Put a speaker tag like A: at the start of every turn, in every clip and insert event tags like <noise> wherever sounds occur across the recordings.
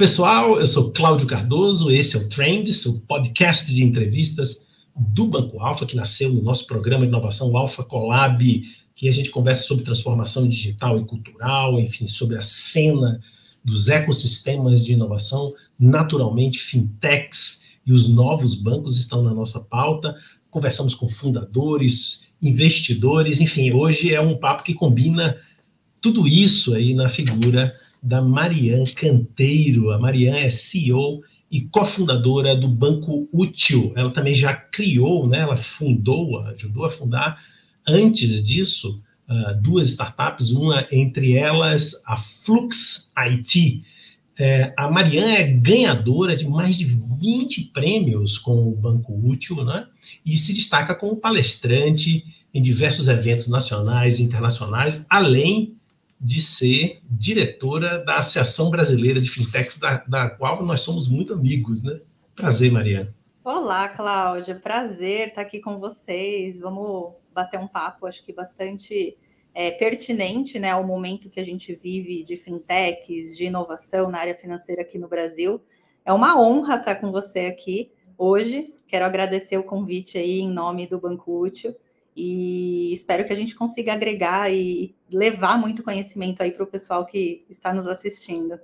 A: Pessoal. Eu sou Cláudio Cardoso. Esse é o Trends, o podcast de entrevistas do Banco Alfa, que nasceu no nosso programa de inovação Alfa Colab, que a gente conversa sobre transformação digital e cultural, enfim, sobre a cena dos ecossistemas de inovação. Naturalmente, fintechs e os novos bancos estão na nossa pauta. Conversamos com fundadores, investidores, enfim, hoje é um papo que combina tudo isso aí na figura da Marian Canteiro. A Marian é CEO e cofundadora do Banco Útil. Ela também já criou, né, ela fundou, ajudou a fundar, antes disso, uh, duas startups, uma entre elas a Flux IT. É, a Marian é ganhadora de mais de 20 prêmios com o Banco Útil, né? E se destaca como palestrante em diversos eventos nacionais e internacionais, além de ser diretora da Associação Brasileira de Fintechs, da, da qual nós somos muito amigos, né? Prazer, Mariana.
B: Olá, Cláudia. Prazer estar aqui com vocês. Vamos bater um papo, acho que bastante é, pertinente né, ao momento que a gente vive de fintechs, de inovação na área financeira aqui no Brasil. É uma honra estar com você aqui hoje. Quero agradecer o convite aí em nome do Banco Útil e espero que a gente consiga agregar e levar muito conhecimento aí para o pessoal que está nos assistindo.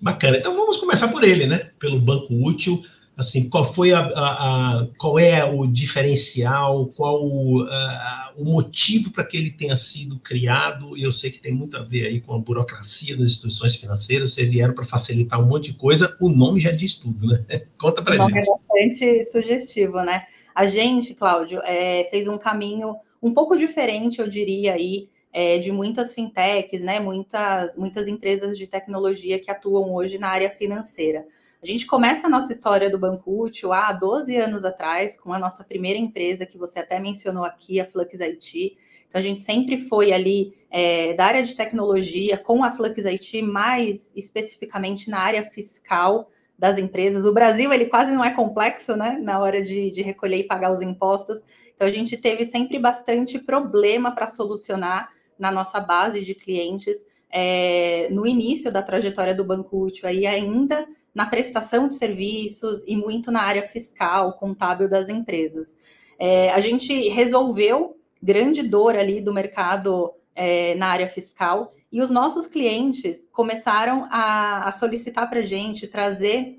A: Bacana. Então vamos começar por ele, né? Pelo banco útil. Assim, qual foi a, a, a qual é o diferencial, qual a, o motivo para que ele tenha sido criado? E eu sei que tem muito a ver aí com a burocracia das instituições financeiras. Vocês vieram para facilitar um monte de coisa. O nome já diz tudo, né? <laughs> Conta para gente.
B: É bastante sugestivo, né? A gente, Cláudio, é, fez um caminho um pouco diferente, eu diria aí, é, de muitas fintechs, né? Muitas, muitas empresas de tecnologia que atuam hoje na área financeira. A gente começa a nossa história do Banco Útil há 12 anos atrás, com a nossa primeira empresa, que você até mencionou aqui, a Flux IT. Então, a gente sempre foi ali é, da área de tecnologia, com a Flux IT, mais especificamente na área fiscal, das empresas. O Brasil, ele quase não é complexo, né, na hora de, de recolher e pagar os impostos. Então, a gente teve sempre bastante problema para solucionar na nossa base de clientes é, no início da trajetória do Banco Útil, aí ainda na prestação de serviços e muito na área fiscal, contábil das empresas. É, a gente resolveu grande dor ali do mercado é, na área fiscal e os nossos clientes começaram a, a solicitar para a gente trazer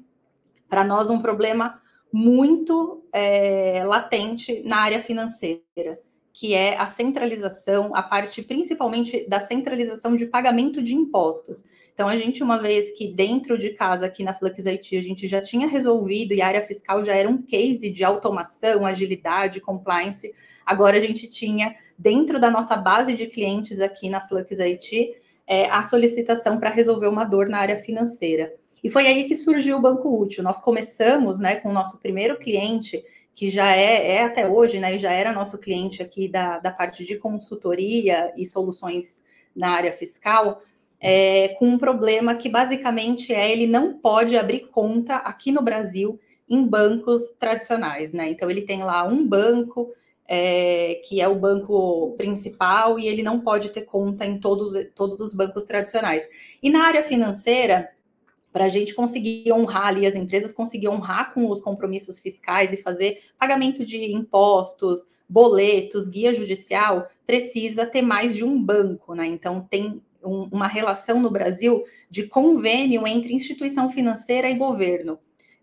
B: para nós um problema muito é, latente na área financeira, que é a centralização, a parte principalmente da centralização de pagamento de impostos. Então, a gente, uma vez que dentro de casa, aqui na Flux IT, a gente já tinha resolvido e a área fiscal já era um case de automação, agilidade, compliance, agora a gente tinha, dentro da nossa base de clientes aqui na Flux IT, é, a solicitação para resolver uma dor na área financeira. E foi aí que surgiu o Banco Útil. Nós começamos né, com o nosso primeiro cliente, que já é, é até hoje, né, já era nosso cliente aqui da, da parte de consultoria e soluções na área fiscal, é, com um problema que basicamente é ele não pode abrir conta aqui no Brasil em bancos tradicionais, né? Então ele tem lá um banco é, que é o banco principal, e ele não pode ter conta em todos, todos os bancos tradicionais. E na área financeira, para a gente conseguir honrar ali, as empresas conseguir honrar com os compromissos fiscais e fazer pagamento de impostos, boletos, guia judicial, precisa ter mais de um banco, né? Então, tem um, uma relação no Brasil de convênio entre instituição financeira e governo.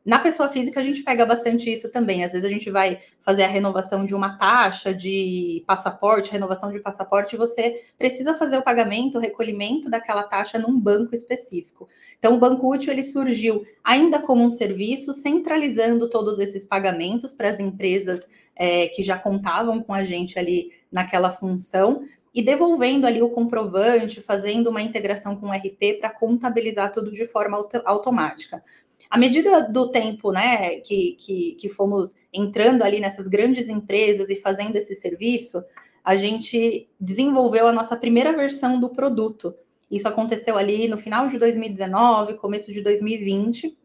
B: Na pessoa física, a gente pega bastante isso também. Às vezes, a gente vai fazer a renovação de uma taxa de passaporte, renovação de passaporte, e você precisa fazer o pagamento, o recolhimento daquela taxa num banco específico. Então, o Banco Útil ele surgiu ainda como um serviço, centralizando todos esses pagamentos para as empresas é, que já contavam com a gente ali naquela função e devolvendo ali o comprovante, fazendo uma integração com o RP para contabilizar tudo de forma auto automática. À medida do tempo, né, que, que, que fomos entrando ali nessas grandes empresas e fazendo esse serviço, a gente desenvolveu a nossa primeira versão do produto. Isso aconteceu ali no final de 2019, começo de 2020.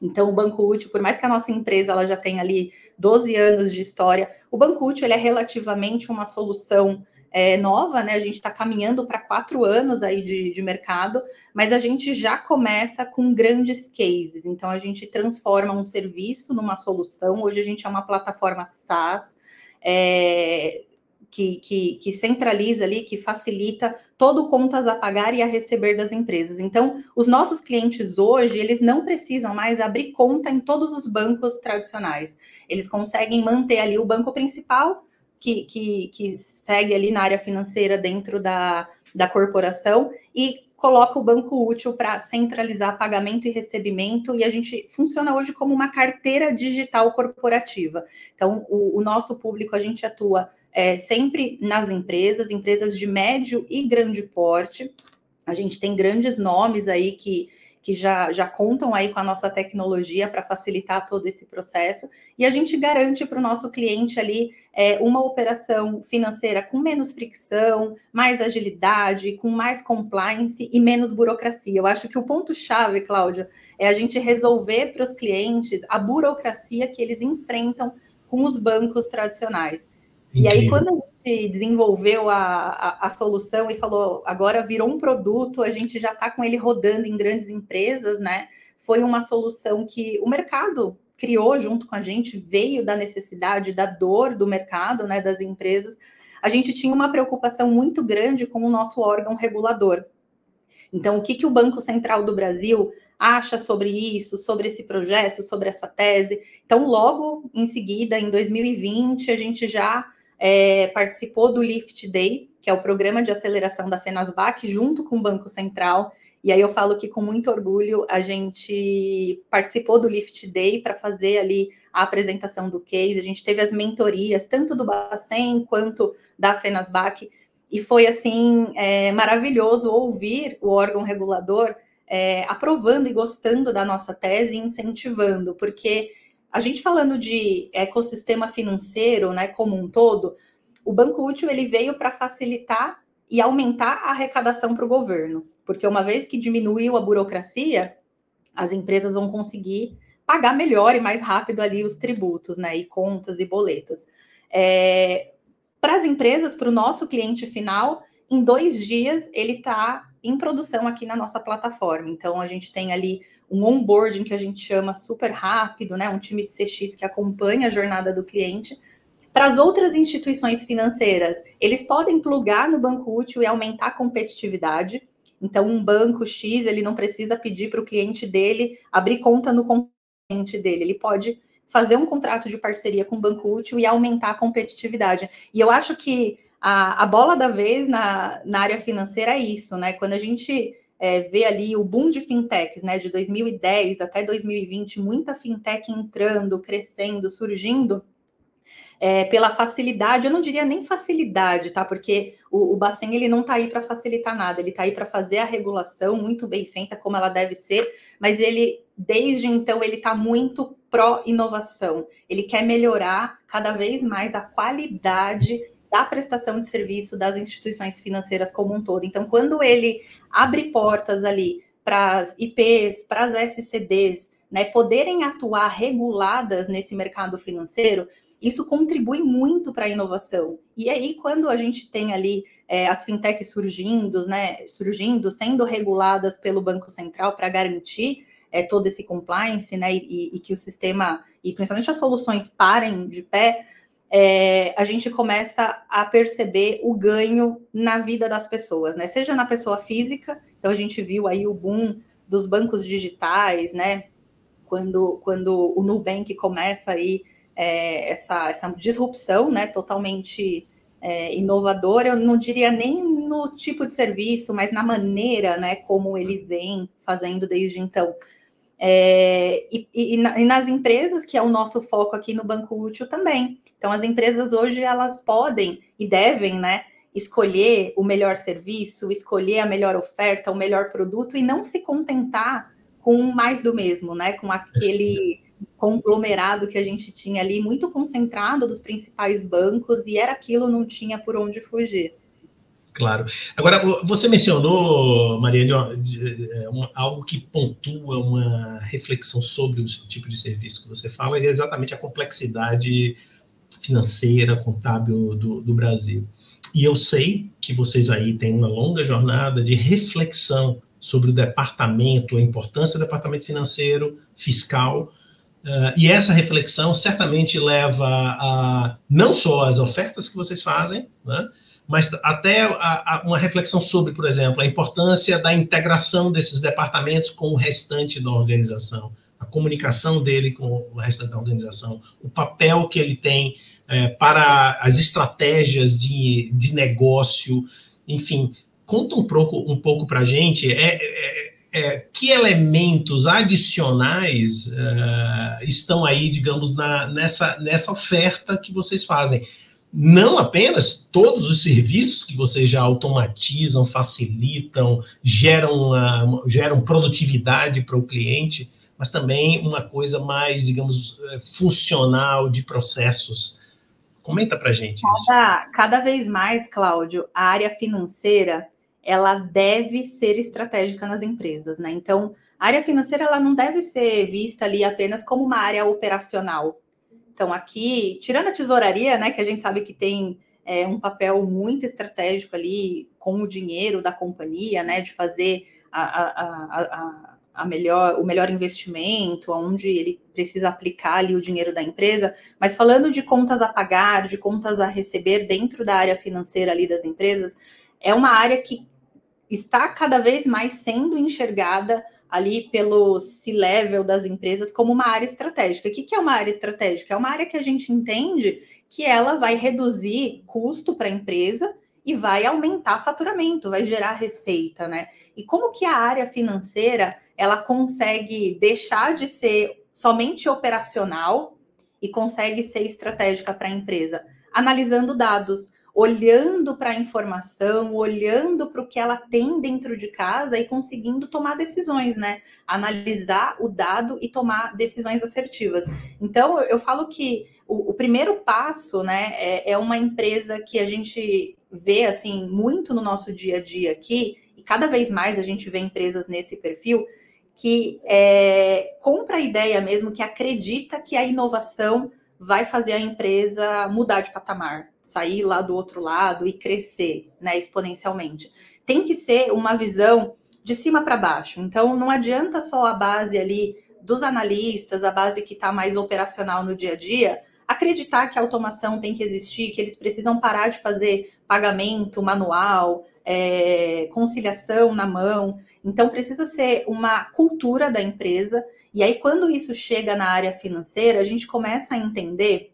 B: Então, o Banco Útil, por mais que a nossa empresa ela já tenha ali 12 anos de história, o Banco Útil ele é relativamente uma solução é, nova, né? A gente está caminhando para quatro anos aí de, de mercado, mas a gente já começa com grandes cases. Então, a gente transforma um serviço numa solução. Hoje a gente é uma plataforma SaaS. É, que, que, que, centraliza ali, que facilita todo contas a pagar e a receber das empresas. Então, os nossos clientes hoje, eles não precisam mais abrir conta em todos os bancos tradicionais. Eles conseguem manter ali o banco principal, que, que, que segue ali na área financeira dentro da, da corporação, e coloca o banco útil para centralizar pagamento e recebimento, e a gente funciona hoje como uma carteira digital corporativa. Então, o, o nosso público, a gente atua é, sempre nas empresas, empresas de médio e grande porte. A gente tem grandes nomes aí que, que já, já contam aí com a nossa tecnologia para facilitar todo esse processo, e a gente garante para o nosso cliente ali é, uma operação financeira com menos fricção, mais agilidade, com mais compliance e menos burocracia. Eu acho que o ponto-chave, Cláudia, é a gente resolver para os clientes a burocracia que eles enfrentam com os bancos tradicionais. E aí, quando a gente desenvolveu a, a, a, solução e falou, agora virou um produto, a gente já está com ele rodando em grandes empresas, né? Foi uma solução que o mercado criou junto com a gente, veio da necessidade, da dor do mercado, né, das empresas. A gente tinha uma preocupação muito grande com o nosso órgão regulador. Então, o que, que o Banco Central do Brasil acha sobre isso, sobre esse projeto, sobre essa tese? Então, logo em seguida, em 2020, a gente já é, participou do Lift Day, que é o programa de aceleração da FENASBAC, junto com o Banco Central. E aí eu falo que com muito orgulho a gente participou do Lift Day para fazer ali a apresentação do case. A gente teve as mentorias, tanto do Bacen quanto da FENASBAC, e foi assim é, maravilhoso ouvir o órgão regulador é, aprovando e gostando da nossa tese e incentivando, porque a gente falando de ecossistema financeiro, né, como um todo, o banco útil ele veio para facilitar e aumentar a arrecadação para o governo, porque uma vez que diminuiu a burocracia, as empresas vão conseguir pagar melhor e mais rápido ali os tributos, né, e contas e boletos. É, para as empresas, para o nosso cliente final, em dois dias ele está em produção aqui na nossa plataforma. Então a gente tem ali um onboarding que a gente chama super rápido, né? Um time de CX que acompanha a jornada do cliente. Para as outras instituições financeiras, eles podem plugar no banco útil e aumentar a competitividade. Então, um banco X, ele não precisa pedir para o cliente dele abrir conta no cliente dele. Ele pode fazer um contrato de parceria com o banco útil e aumentar a competitividade. E eu acho que a, a bola da vez na, na área financeira é isso, né? Quando a gente é, ali o boom de fintechs, né, de 2010 até 2020, muita fintech entrando, crescendo, surgindo, é, pela facilidade, eu não diria nem facilidade, tá? Porque o, o Bacen ele não está aí para facilitar nada, ele está aí para fazer a regulação muito bem feita, como ela deve ser, mas ele, desde então, ele está muito pró-inovação. Ele quer melhorar cada vez mais a qualidade da prestação de serviço das instituições financeiras como um todo. Então, quando ele abre portas ali para as IPs, para as SCDs, né, poderem atuar reguladas nesse mercado financeiro, isso contribui muito para a inovação. E aí, quando a gente tem ali é, as fintechs surgindo, né, surgindo, sendo reguladas pelo Banco Central para garantir é, todo esse compliance, né, e, e, que o sistema, e principalmente as soluções parem de pé, é, a gente começa a perceber o ganho na vida das pessoas, né? Seja na pessoa física, então a gente viu aí o boom dos bancos digitais, né? Quando, quando o Nubank começa aí é, essa, essa disrupção, né? Totalmente é, inovadora, eu não diria nem no tipo de serviço, mas na maneira, né? Como ele vem fazendo desde então. É, e, e, e, nas empresas, que é o nosso foco aqui no Banco Útil também. Então, as empresas hoje, elas podem e devem, né, escolher o melhor serviço, escolher a melhor oferta, o melhor produto e não se contentar com mais do mesmo, né, com aquele conglomerado que a gente tinha ali, muito concentrado dos principais bancos, e era aquilo, não tinha por onde fugir.
A: Claro. Agora, você mencionou, Mariane, é, algo que pontua uma reflexão sobre o tipo de serviço que você fala, é exatamente a complexidade financeira, contábil do, do Brasil. e eu sei que vocês aí têm uma longa jornada de reflexão sobre o departamento, a importância do departamento financeiro, fiscal, uh, e essa reflexão certamente leva a não só as ofertas que vocês fazem, né, mas até a, a uma reflexão sobre, por exemplo, a importância da integração desses departamentos com o restante da organização, a comunicação dele com o restante da organização, o papel que ele tem é, para as estratégias de, de negócio, enfim, conta um pouco, um pouco para a gente é, é, é, que elementos adicionais uh, estão aí, digamos, na, nessa, nessa oferta que vocês fazem. Não apenas todos os serviços que vocês já automatizam, facilitam, geram, uh, geram produtividade para o cliente, mas também uma coisa mais, digamos, eh, funcional de processos. Comenta para gente
B: cada, isso. Cada vez mais, Cláudio, a área financeira ela deve ser estratégica nas empresas, né? Então, a área financeira ela não deve ser vista ali apenas como uma área operacional. Então, aqui, tirando a tesouraria, né, que a gente sabe que tem é, um papel muito estratégico ali com o dinheiro da companhia, né, de fazer a, a, a, a melhor, o melhor investimento, onde ele precisa aplicar ali o dinheiro da empresa, mas falando de contas a pagar, de contas a receber dentro da área financeira ali das empresas, é uma área que está cada vez mais sendo enxergada ali pelo C-level das empresas como uma área estratégica. O que é uma área estratégica? É uma área que a gente entende que ela vai reduzir custo para a empresa e vai aumentar faturamento, vai gerar receita, né? E como que a área financeira ela consegue deixar de ser somente operacional e consegue ser estratégica para a empresa? Analisando dados, olhando para a informação, olhando para o que ela tem dentro de casa e conseguindo tomar decisões, né? Analisar o dado e tomar decisões assertivas. Então, eu falo que o, o primeiro passo, né, é, é uma empresa que a gente vê assim muito no nosso dia a dia aqui, e cada vez mais a gente vê empresas nesse perfil que é, compra a ideia mesmo, que acredita que a inovação vai fazer a empresa mudar de patamar, sair lá do outro lado e crescer, né, exponencialmente. Tem que ser uma visão de cima para baixo. Então, não adianta só a base ali dos analistas, a base que está mais operacional no dia a dia, acreditar que a automação tem que existir, que eles precisam parar de fazer pagamento manual, é, conciliação na mão. Então, precisa ser uma cultura da empresa e aí, quando isso chega na área financeira, a gente começa a entender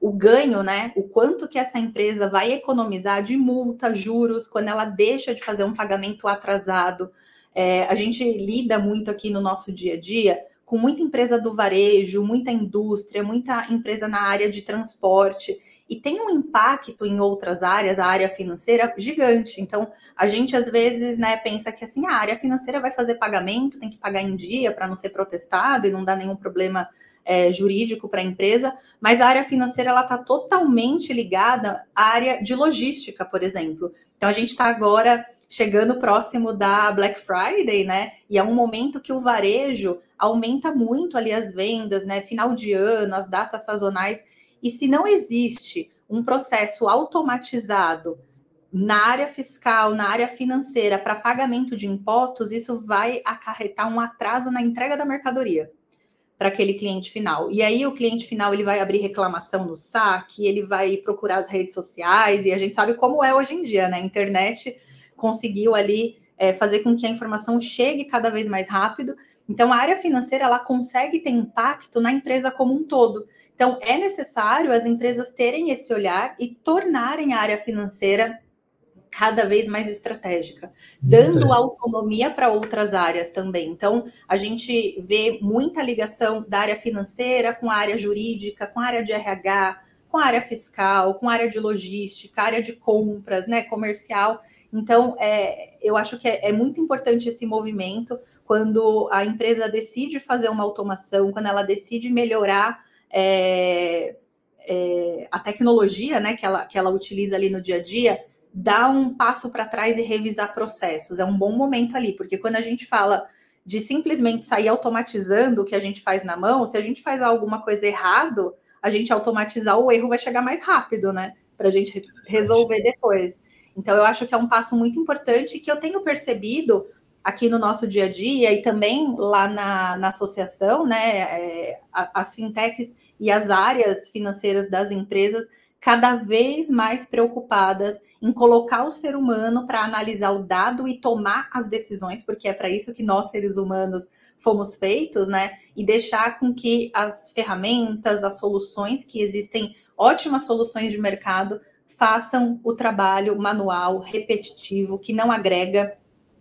B: o ganho, né? O quanto que essa empresa vai economizar de multa, juros, quando ela deixa de fazer um pagamento atrasado. É, a gente lida muito aqui no nosso dia a dia com muita empresa do varejo, muita indústria, muita empresa na área de transporte e tem um impacto em outras áreas, a área financeira, gigante. Então, a gente às vezes né, pensa que assim, a área financeira vai fazer pagamento, tem que pagar em dia para não ser protestado e não dar nenhum problema é, jurídico para a empresa, mas a área financeira ela está totalmente ligada à área de logística, por exemplo. Então, a gente está agora chegando próximo da Black Friday, né? E é um momento que o varejo aumenta muito ali as vendas, né? Final de ano, as datas sazonais. E se não existe um processo automatizado na área fiscal, na área financeira, para pagamento de impostos, isso vai acarretar um atraso na entrega da mercadoria para aquele cliente final. E aí o cliente final ele vai abrir reclamação no saque, ele vai procurar as redes sociais, e a gente sabe como é hoje em dia, né? A internet conseguiu ali é, fazer com que a informação chegue cada vez mais rápido. Então, a área financeira ela consegue ter impacto na empresa como um todo. Então, é necessário as empresas terem esse olhar e tornarem a área financeira cada vez mais estratégica, dando autonomia para outras áreas também. Então, a gente vê muita ligação da área financeira com a área jurídica, com a área de RH, com a área fiscal, com a área de logística, área de compras, né, comercial. Então, é, eu acho que é, é muito importante esse movimento quando a empresa decide fazer uma automação, quando ela decide melhorar é, é, a tecnologia né, que, ela, que ela utiliza ali no dia a dia, dar um passo para trás e revisar processos. É um bom momento ali, porque quando a gente fala de simplesmente sair automatizando o que a gente faz na mão, se a gente faz alguma coisa errado, a gente automatizar o erro vai chegar mais rápido, né? para a gente resolver depois. Então, eu acho que é um passo muito importante que eu tenho percebido aqui no nosso dia a dia e também lá na, na associação, né? É, as fintechs e as áreas financeiras das empresas cada vez mais preocupadas em colocar o ser humano para analisar o dado e tomar as decisões, porque é para isso que nós, seres humanos, fomos feitos, né? E deixar com que as ferramentas, as soluções que existem, ótimas soluções de mercado, façam o trabalho manual, repetitivo, que não agrega.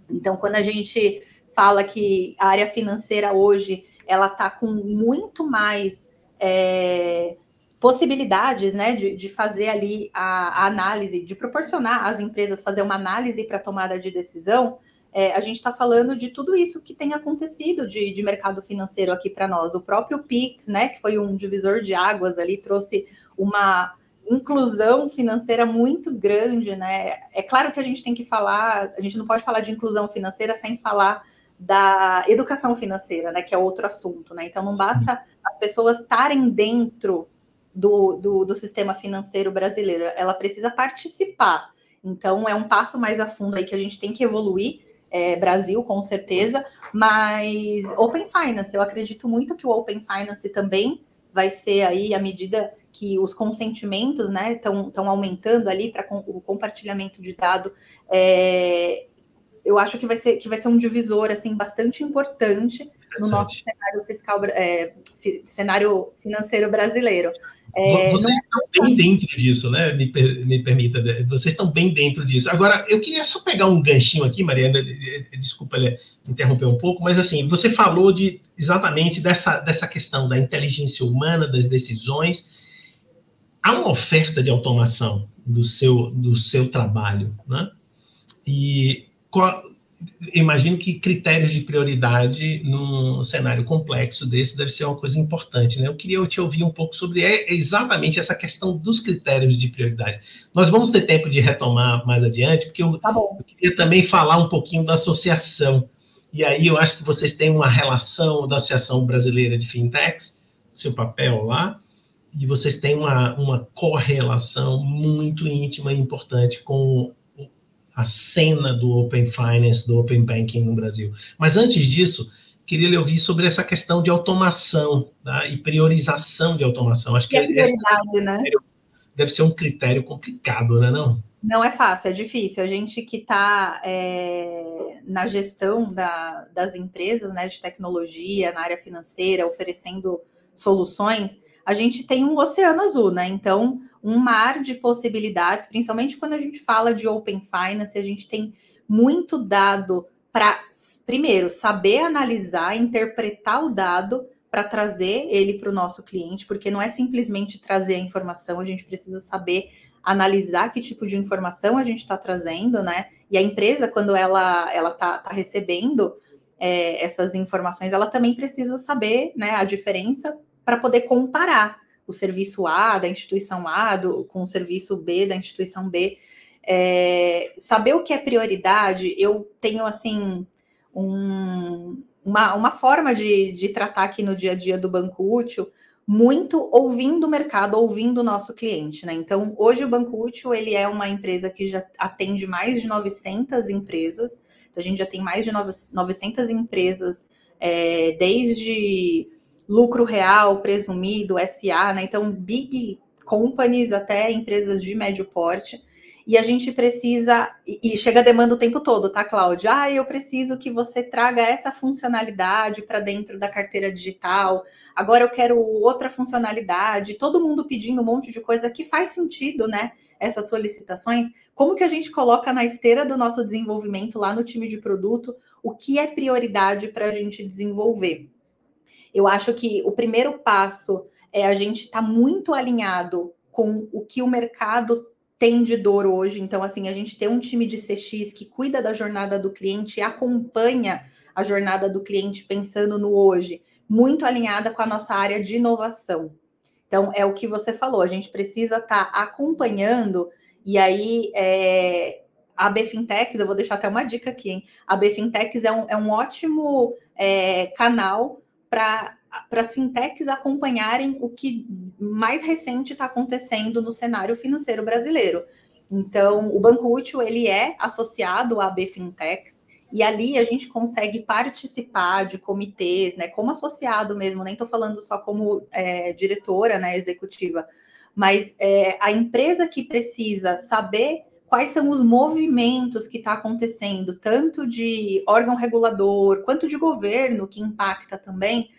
B: Então, quando a gente fala que a área financeira hoje ela está com muito mais é, possibilidades né, de, de fazer ali a, a, análise, de proporcionar às empresas fazer uma análise para tomada de decisão, é, a gente está falando de tudo isso que tem acontecido de, de mercado financeiro aqui para nós. O próprio Pix, né, que foi um divisor de águas ali, trouxe uma inclusão financeira muito grande, né? É claro que a gente tem que falar, a gente não pode falar de inclusão financeira sem falar da educação financeira, né? Que é outro assunto, né? Então não basta as pessoas estarem dentro do, do, do, sistema financeiro brasileiro, ela precisa participar. Então, é um passo mais a fundo aí que a gente tem que evoluir, é, Brasil, com certeza, mas Open Finance, eu acredito muito que o Open Finance também vai ser aí à medida que os consentimentos né estão aumentando ali para com, o compartilhamento de dado. É, eu acho que vai ser que vai ser um divisor assim bastante importante no nosso cenário fiscal é, cenário financeiro brasileiro.
A: É, vocês não... estão bem dentro disso, né? Me, me, permita, vocês estão bem dentro disso. Agora, eu queria só pegar um ganchinho aqui, Mariana, desculpa interromper um pouco, mas assim, você falou de exatamente dessa, dessa questão da inteligência humana, das decisões. Há uma oferta de automação do seu, do seu trabalho, né? E qual, imagino que critérios de prioridade num cenário complexo desse deve ser uma coisa importante, né? Eu queria te ouvir um pouco sobre é, exatamente essa questão dos critérios de prioridade. Nós vamos ter tempo de retomar mais adiante, porque eu, tá eu queria também falar um pouquinho da associação. E aí eu acho que vocês têm uma relação da Associação Brasileira de Fintechs, seu papel lá, e vocês têm uma, uma correlação muito íntima e importante com a cena do Open Finance, do Open Banking no Brasil. Mas antes disso, queria lhe ouvir sobre essa questão de automação tá? e priorização de automação. Acho que, é verdade, né? deve ser um critério complicado, né? Não?
B: Não é fácil, é difícil. A gente que está é, na gestão da, das empresas né, de tecnologia, na área financeira, oferecendo soluções, a gente tem um oceano azul, né? Então, um mar de possibilidades, principalmente quando a gente fala de Open Finance, a gente tem muito dado para, primeiro, saber analisar, interpretar o dado para trazer ele para o nosso cliente, porque não é simplesmente trazer a informação, a gente precisa saber analisar que tipo de informação a gente está trazendo, né? E a empresa, quando ela ela está tá recebendo é, essas informações, ela também precisa saber né, a diferença para poder comparar o serviço A da instituição A do, com o serviço B da instituição B. É, saber o que é prioridade, eu tenho assim um, uma, uma forma de, de tratar aqui no dia a dia do Banco Útil muito ouvindo o mercado, ouvindo o nosso cliente, né? Então, hoje o Banco Útil, ele é uma empresa que já atende mais de 900 empresas, então a gente já tem mais de 900 empresas, é, desde lucro real, presumido, SA, né? Então, big companies até empresas de médio porte. E a gente precisa, e chega a demanda o tempo todo, tá, Cláudia? Ah, eu preciso que você traga essa funcionalidade para dentro da carteira digital. Agora eu quero outra funcionalidade. Todo mundo pedindo um monte de coisa que faz sentido, né? Essas solicitações. Como que a gente coloca na esteira do nosso desenvolvimento lá no time de produto o que é prioridade para a gente desenvolver? Eu acho que o primeiro passo é a gente estar tá muito alinhado com o que o mercado tem de dor hoje. Então, assim, a gente tem um time de CX que cuida da jornada do cliente e acompanha a jornada do cliente pensando no hoje, muito alinhada com a nossa área de inovação. Então, é o que você falou, a gente precisa estar tá acompanhando, e aí é, a Bfintechs, eu vou deixar até uma dica aqui, hein? A Bfintechs é um, é um ótimo é, canal para as fintechs acompanharem o que mais recente está acontecendo no cenário financeiro brasileiro. Então, o Banco Útil ele é associado à B Fintechs, e ali a gente consegue participar de comitês, né, como associado mesmo, nem estou falando só como é, diretora, né, executiva, mas é, a empresa que precisa saber quais são os movimentos que está acontecendo, tanto de órgão regulador quanto de governo que impacta também,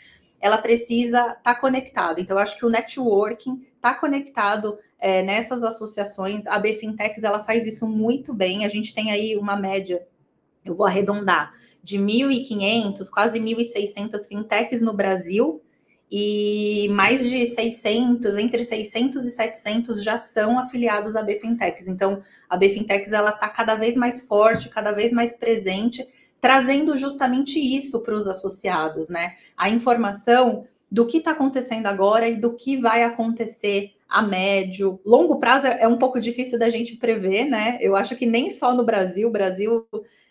B: ela precisa estar tá conectado. Então, acho que o networking está conectado é, nessas associações. A BFintex ela faz isso muito bem. A gente tem aí uma média eu vou arredondar, de 1.500, quase 1.600 fintechs no Brasil, e mais de 600, entre 600 e 700 já são afiliados à BFintechs. Então, a BFintechs ela está cada vez mais forte, cada vez mais presente, trazendo justamente isso para os associados, né? A informação do que está acontecendo agora e do que vai acontecer a médio, longo prazo é um pouco difícil da gente prever, né? Eu acho que nem só no Brasil, Brasil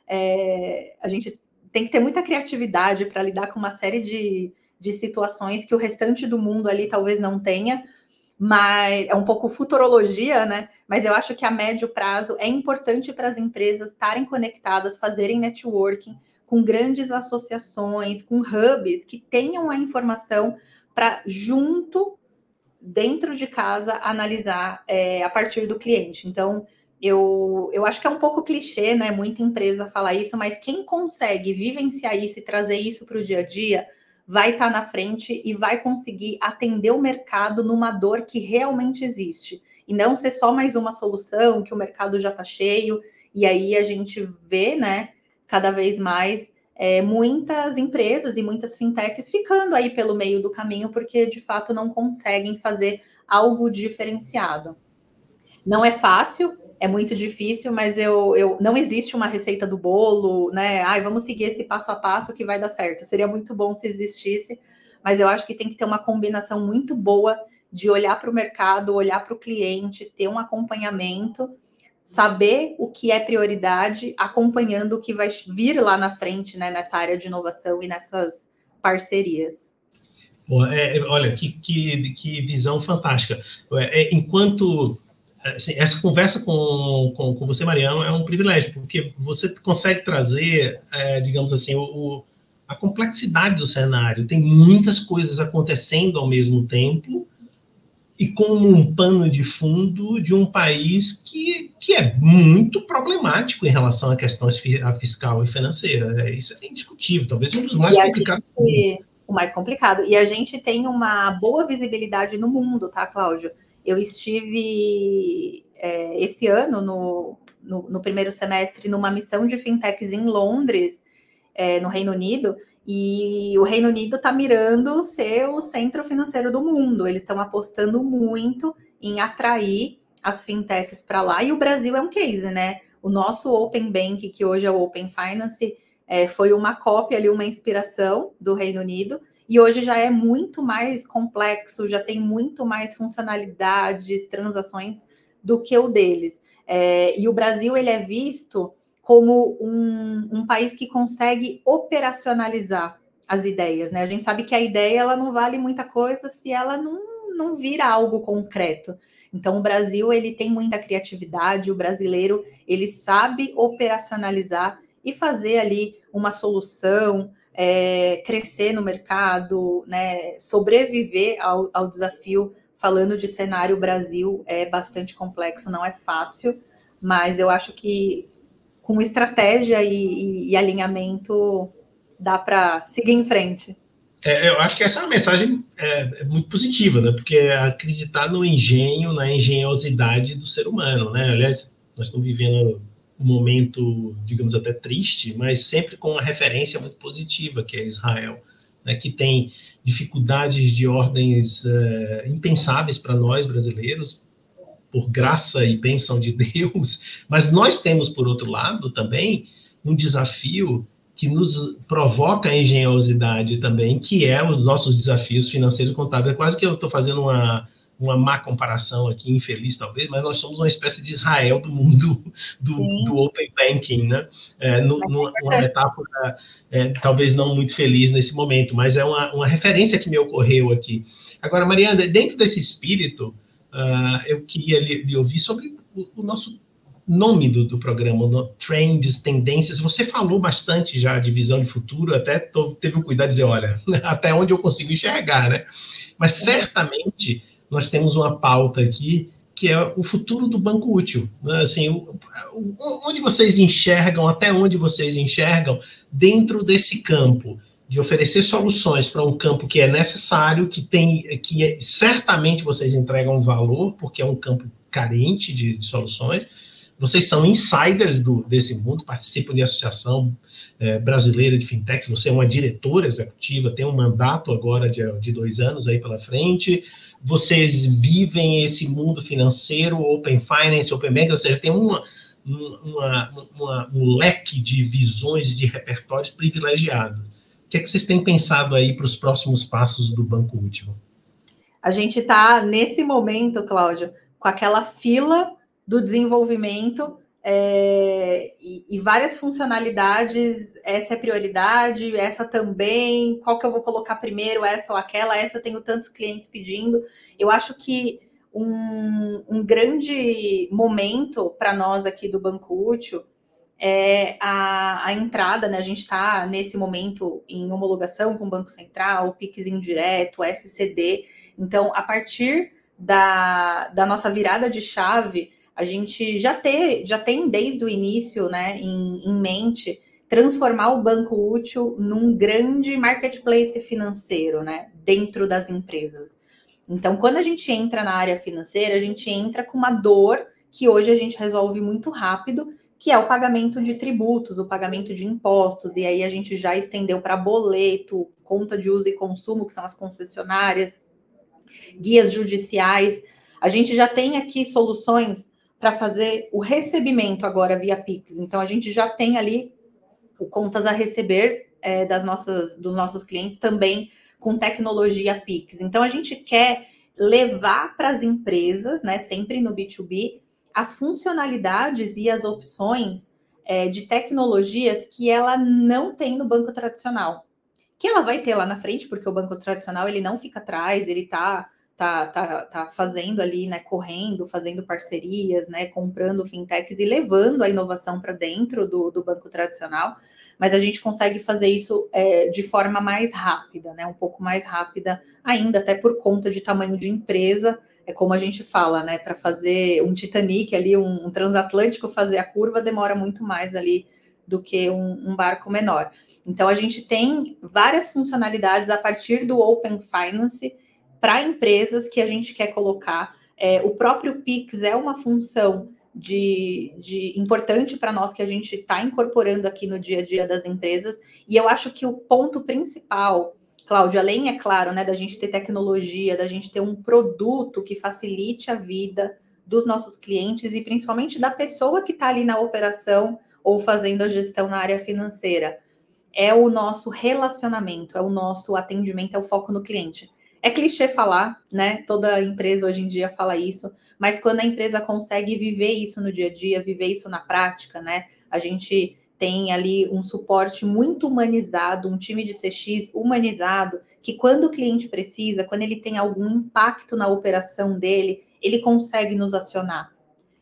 B: é, a gente tem que ter muita criatividade para lidar com uma série de, de situações que o restante do mundo ali talvez não tenha, mas é um pouco futurologia, né? Mas eu acho que a médio prazo é importante para as empresas estarem conectadas, fazerem networking com grandes associações, com hubs que tenham a informação para junto dentro de casa analisar é, a partir do cliente. Então, eu, eu acho que é um pouco clichê, né? Muita empresa falar isso, mas quem consegue vivenciar isso e trazer isso para o dia a dia vai estar tá na frente e vai conseguir atender o mercado numa dor que realmente existe. E não ser só mais uma solução, que o mercado já está cheio, e aí a gente vê, né, cada vez mais é, muitas empresas e muitas fintechs ficando aí pelo meio do caminho, porque de fato não conseguem fazer algo diferenciado. Não é fácil, é muito difícil, mas eu, eu não existe uma receita do bolo, né? Ai, vamos seguir esse passo a passo que vai dar certo. Seria muito bom se existisse, mas eu acho que tem que ter uma combinação muito boa de olhar para o mercado, olhar para o cliente, ter um acompanhamento, saber o que é prioridade, acompanhando o que vai vir lá na frente, né, nessa área de inovação e nessas parcerias.
A: É, olha, que, que, que visão fantástica. É, enquanto assim, essa conversa com, com, com, você, Mariano, é um privilégio, porque você consegue trazer, é, digamos assim, o, a complexidade do cenário. Tem muitas coisas acontecendo ao mesmo tempo e como um pano de fundo de um país que, que é muito problemático em relação à questão fiscal e financeira. É, isso é indiscutível, talvez um dos mais complicados.
B: Gente, o mais complicado. E a gente tem uma boa visibilidade no mundo, tá, Cláudio? Eu estive é, esse ano, no, no, no, primeiro semestre, numa missão de fintechs em Londres, é, no Reino Unido, e o Reino Unido está mirando ser o centro financeiro do mundo. Eles estão apostando muito em atrair as fintechs para lá, e o Brasil é um case, né? O nosso Open Bank, que hoje é o Open Finance, é, foi uma cópia ali, uma inspiração do Reino Unido, e hoje já é muito mais complexo, já tem muito mais funcionalidades, transações do que o deles. É, e o Brasil ele é visto como um, um, país que consegue operacionalizar as ideias, né? A gente sabe que a ideia ela não vale muita coisa se ela não, não vira algo concreto. Então o Brasil ele tem muita criatividade, o brasileiro ele sabe operacionalizar e fazer ali uma solução, é, crescer no mercado, né, sobreviver ao, ao desafio. Falando de cenário Brasil, é bastante complexo, não é fácil, mas eu acho que com estratégia e, e, e alinhamento dá para seguir em frente.
A: É, eu acho que essa é uma mensagem é, é, muito positiva, né? Porque é acreditar no engenho, na engenhosidade do ser humano, né? Aliás, nós estamos vivendo um momento, digamos até triste, mas sempre com uma referência muito positiva, que é Israel, né, que tem dificuldades de ordens uh, impensáveis para nós brasileiros, por graça e bênção de <laughs> Deus, mas nós temos, por outro lado, também um desafio que nos provoca engenhosidade também, que é os nossos desafios financeiros contábeis. É quase que eu estou fazendo uma, uma má comparação aqui, infeliz talvez, mas nós somos uma espécie de Israel do mundo do, do Open Banking, né? É, no, numa, uma metáfora é, talvez não muito feliz nesse momento, mas é uma, uma referência que me ocorreu aqui. Agora, Mariana, dentro desse espírito, uh, eu queria lhe, lhe, ouvir sobre o, o nosso nome do, do programa, no Trends, Tendências. Você falou bastante já de visão de futuro, até tô, teve o cuidado de dizer, olha, <laughs> até onde eu consigo enxergar, né? Mas certamente nós temos uma pauta aqui que é o futuro do banco útil. Né? Assim, onde vocês enxergam, até onde vocês enxergam dentro desse campo de oferecer soluções para um campo que é necessário, que tem, que é, certamente vocês entregam valor, porque é um campo carente de, de soluções. Vocês são insiders do, desse mundo, participam de associação é, brasileira de fintechs. Você é uma diretora executiva, tem um mandato agora de, de dois anos aí pela frente vocês vivem esse mundo financeiro, Open Finance, Open Bank, ou seja, tem uma, uma, uma, um leque de visões e de repertórios privilegiados. O que é que vocês têm pensado aí para os próximos passos do Banco Último?
B: A gente está, nesse momento, Cláudio, com aquela fila do desenvolvimento é, e, e, várias funcionalidades, essa é prioridade, essa também, qual que eu vou colocar primeiro, essa ou aquela, essa eu tenho tantos clientes pedindo. Eu acho que um, um grande momento para nós aqui do Banco Útil é a, a entrada, né? A gente está nesse momento em homologação com o Banco Central, PIX indireto, SCD. Então, a partir da, da nossa virada de chave, a gente já, ter, já tem desde o início né, em, em mente transformar o banco útil num grande marketplace financeiro, né, dentro das empresas. Então, quando a gente entra na área financeira, a gente entra com uma dor que hoje a gente resolve muito rápido, que é o pagamento de tributos, o pagamento de impostos, e aí a gente já estendeu para boleto, conta de uso e consumo, que são as concessionárias, guias judiciais. A gente já tem aqui soluções para fazer o recebimento agora via Pix. Então a gente já tem ali o contas a receber é, das nossas dos nossos clientes também com tecnologia Pix. Então a gente quer levar para as empresas, né, sempre no B2B, as funcionalidades e as opções é, de tecnologias que ela não tem no banco tradicional. Que ela vai ter lá na frente, porque o banco tradicional ele não fica atrás, ele está tá, tá, tá fazendo ali, né, correndo, fazendo parcerias, né, comprando fintechs e levando a inovação para dentro do, do banco tradicional, mas a gente consegue fazer isso é, de forma mais rápida, né, um pouco mais rápida ainda, até por conta de tamanho de empresa, é como a gente fala, né, para fazer um Titanic ali, um, um, transatlântico fazer a curva demora muito mais ali do que um, um barco menor. Então a gente tem várias funcionalidades a partir do Open Finance, para empresas que a gente quer colocar. É, o próprio Pix é uma função de, de importante para nós que a gente está incorporando aqui no dia a dia das empresas. E eu acho que o ponto principal, Cláudio, além, é claro, né, da gente ter tecnologia, da gente ter um produto que facilite a vida dos nossos clientes e principalmente da pessoa que está ali na operação ou fazendo a gestão na área financeira. É o nosso relacionamento, é o nosso atendimento, é o foco no cliente. É clichê falar, né? Toda empresa hoje em dia fala isso, mas quando a empresa consegue viver isso no dia a dia, viver isso na prática, né? A gente tem ali um suporte muito humanizado, um time de CX humanizado, que quando o cliente precisa, quando ele tem algum impacto na operação dele, ele consegue nos acionar.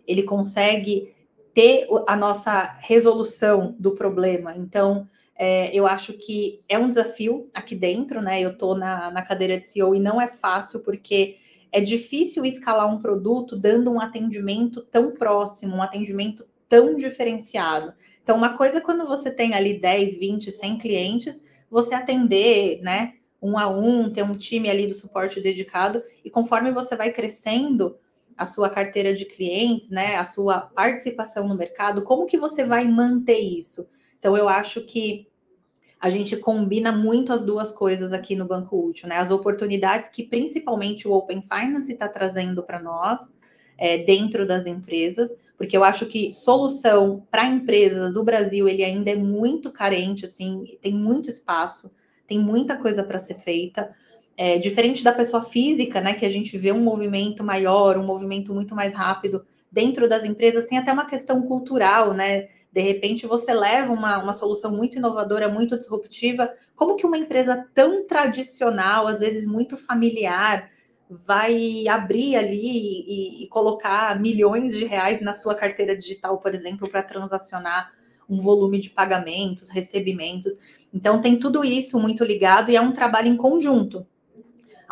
B: Ele consegue ter a nossa resolução do problema. Então, é, eu acho que é um desafio aqui dentro, né? Eu estou na, na cadeira de CEO e não é fácil, porque é difícil escalar um produto dando um atendimento tão próximo, um atendimento tão diferenciado. Então, uma coisa é quando você tem ali 10, 20, 100 clientes, você atender, né, um a um, ter um time ali do suporte dedicado, e conforme você vai crescendo a sua carteira de clientes, né, a sua participação no mercado, como que você vai manter isso? Então, eu acho que a gente combina muito as duas coisas aqui no Banco Útil, né? As oportunidades que principalmente o Open Finance está trazendo para nós é, dentro das empresas, porque eu acho que solução para empresas, o Brasil ele ainda é muito carente, assim, tem muito espaço, tem muita coisa para ser feita. é, diferente da pessoa física, né, que a gente vê um movimento maior, um movimento muito mais rápido dentro das empresas, tem até uma questão cultural, né? De repente você leva uma, uma solução muito inovadora, muito disruptiva. Como que uma empresa tão tradicional, às vezes muito familiar, vai abrir ali e, e colocar milhões de reais na sua carteira digital, por exemplo, para transacionar um volume de pagamentos, recebimentos. Então tem tudo isso muito ligado e é um trabalho em conjunto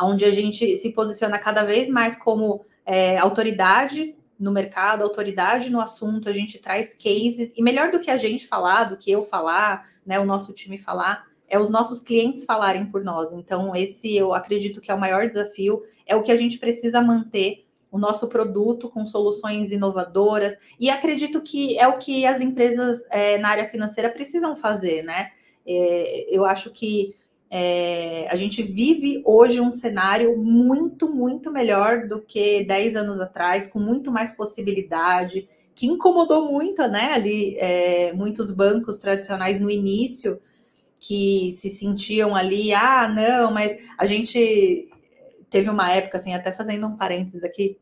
B: onde a gente se posiciona cada vez mais como é, autoridade no mercado, autoridade no assunto, a gente traz cases, e melhor do que a gente falar, do que eu falar, né, o nosso time falar, é os nossos clientes falarem por nós. Então, esse eu acredito que é o maior desafio, é o que a gente precisa manter o nosso produto com soluções inovadoras, e acredito que é o que as empresas é, na área financeira precisam fazer, né? É, eu acho que é, a gente vive hoje um cenário muito, muito melhor do que 10 anos atrás, com muito mais possibilidade, que incomodou muito, né, ali, é, muitos bancos tradicionais no início, que se sentiam ali, ah, não, mas a gente teve uma época, assim, até fazendo um parênteses aqui,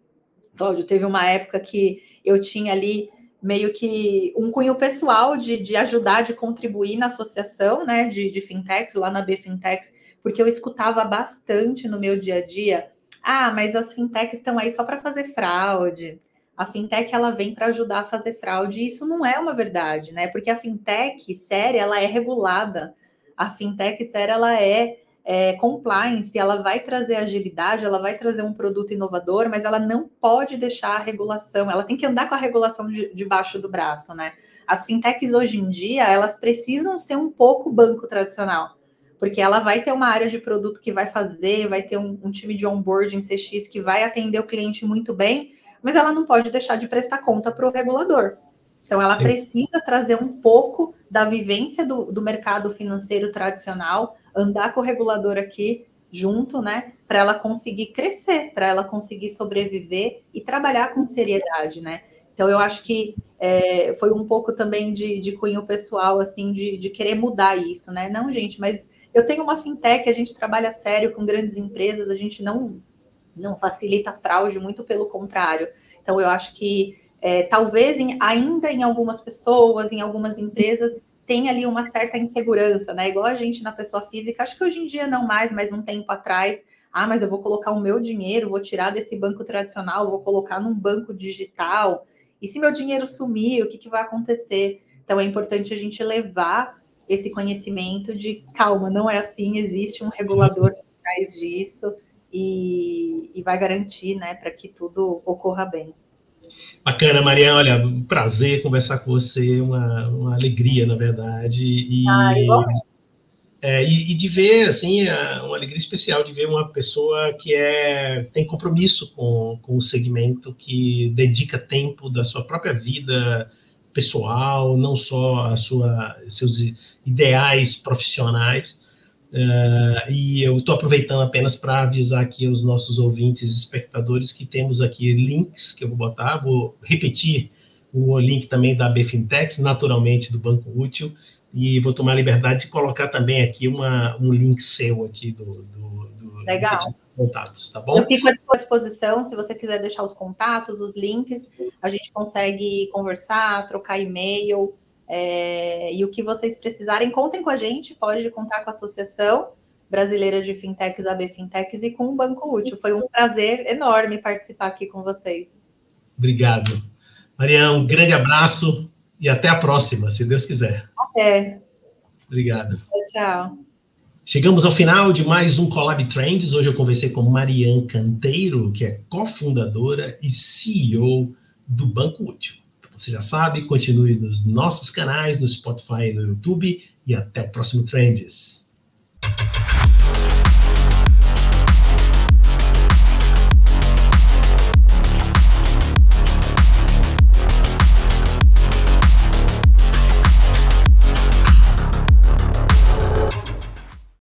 B: Cláudio, teve uma época que eu tinha ali meio que um cunho pessoal de, de ajudar, de contribuir na associação né, de, de fintechs, lá na BFintechs, porque eu escutava bastante no meu dia a dia. Ah, mas as fintechs estão aí só para fazer fraude. A fintech ela vem para ajudar a fazer fraude. E isso não é uma verdade, né? Porque a fintech séria ela é regulada. A fintech séria ela é é, compliance, ela vai trazer agilidade, ela vai trazer um produto inovador, mas ela não pode deixar a regulação, ela tem que andar com a regulação de, debaixo do braço, né? As fintechs hoje em dia, elas precisam ser um pouco banco tradicional, porque ela vai ter uma área de produto que vai fazer, vai ter um, um time de onboarding CX que vai atender o cliente muito bem, mas ela não pode deixar de prestar conta para o regulador. Então, ela Sim. precisa trazer um pouco da vivência do, do mercado financeiro tradicional, andar com o regulador aqui junto, né, para ela conseguir crescer, para ela conseguir sobreviver e trabalhar com seriedade, né? Então, eu acho que é, foi um pouco também de, de cunho pessoal, assim, de, de querer mudar isso, né? Não, gente, mas eu tenho uma fintech, a gente trabalha sério com grandes empresas, a gente não, não facilita fraude, muito pelo contrário. Então, eu acho que é, talvez em, ainda em algumas pessoas, em algumas empresas, tem ali uma certa insegurança, né? Igual a gente na pessoa física, acho que hoje em dia não mais, mas um tempo atrás, ah, mas eu vou colocar o meu dinheiro, vou tirar desse banco tradicional, vou colocar num banco digital. E se meu dinheiro sumir, o que, que vai acontecer? Então é importante a gente levar esse conhecimento de calma, não é assim, existe um regulador por trás disso e, e vai garantir, né, para que tudo ocorra bem.
A: Bacana, Maria. Olha, um prazer conversar com você, uma, uma alegria, na verdade. E, ah, é, e, e, de ver, assim, uma alegria especial de ver uma pessoa que é, tem compromisso com, com o segmento, que dedica tempo da sua própria vida pessoal, não só a sua, seus ideais profissionais, Uh, e eu estou aproveitando apenas para avisar aqui os nossos ouvintes e espectadores que temos aqui links que eu vou botar, vou repetir o link também da BFintex, naturalmente do Banco Útil, e vou tomar a liberdade de colocar também aqui uma, um link seu aqui do, do, do
B: Legal.
A: contatos, tá bom?
B: Eu fico à sua disposição, se você quiser deixar os contatos, os links, a gente consegue conversar, trocar e-mail, é, e o que vocês precisarem, contem com a gente, pode contar com a Associação Brasileira de Fintechs, AB Fintechs, e com o Banco Útil. Foi um prazer enorme participar aqui com vocês.
A: Obrigado. Mariana, um grande abraço e até a próxima, se Deus quiser.
B: Até.
A: Obrigado.
B: Tchau.
A: Chegamos ao final de mais um Collab Trends. Hoje eu conversei com Mariane Canteiro, que é cofundadora e CEO do Banco Útil. Você já sabe, continue nos nossos canais, no Spotify e no YouTube. E até o próximo Trends.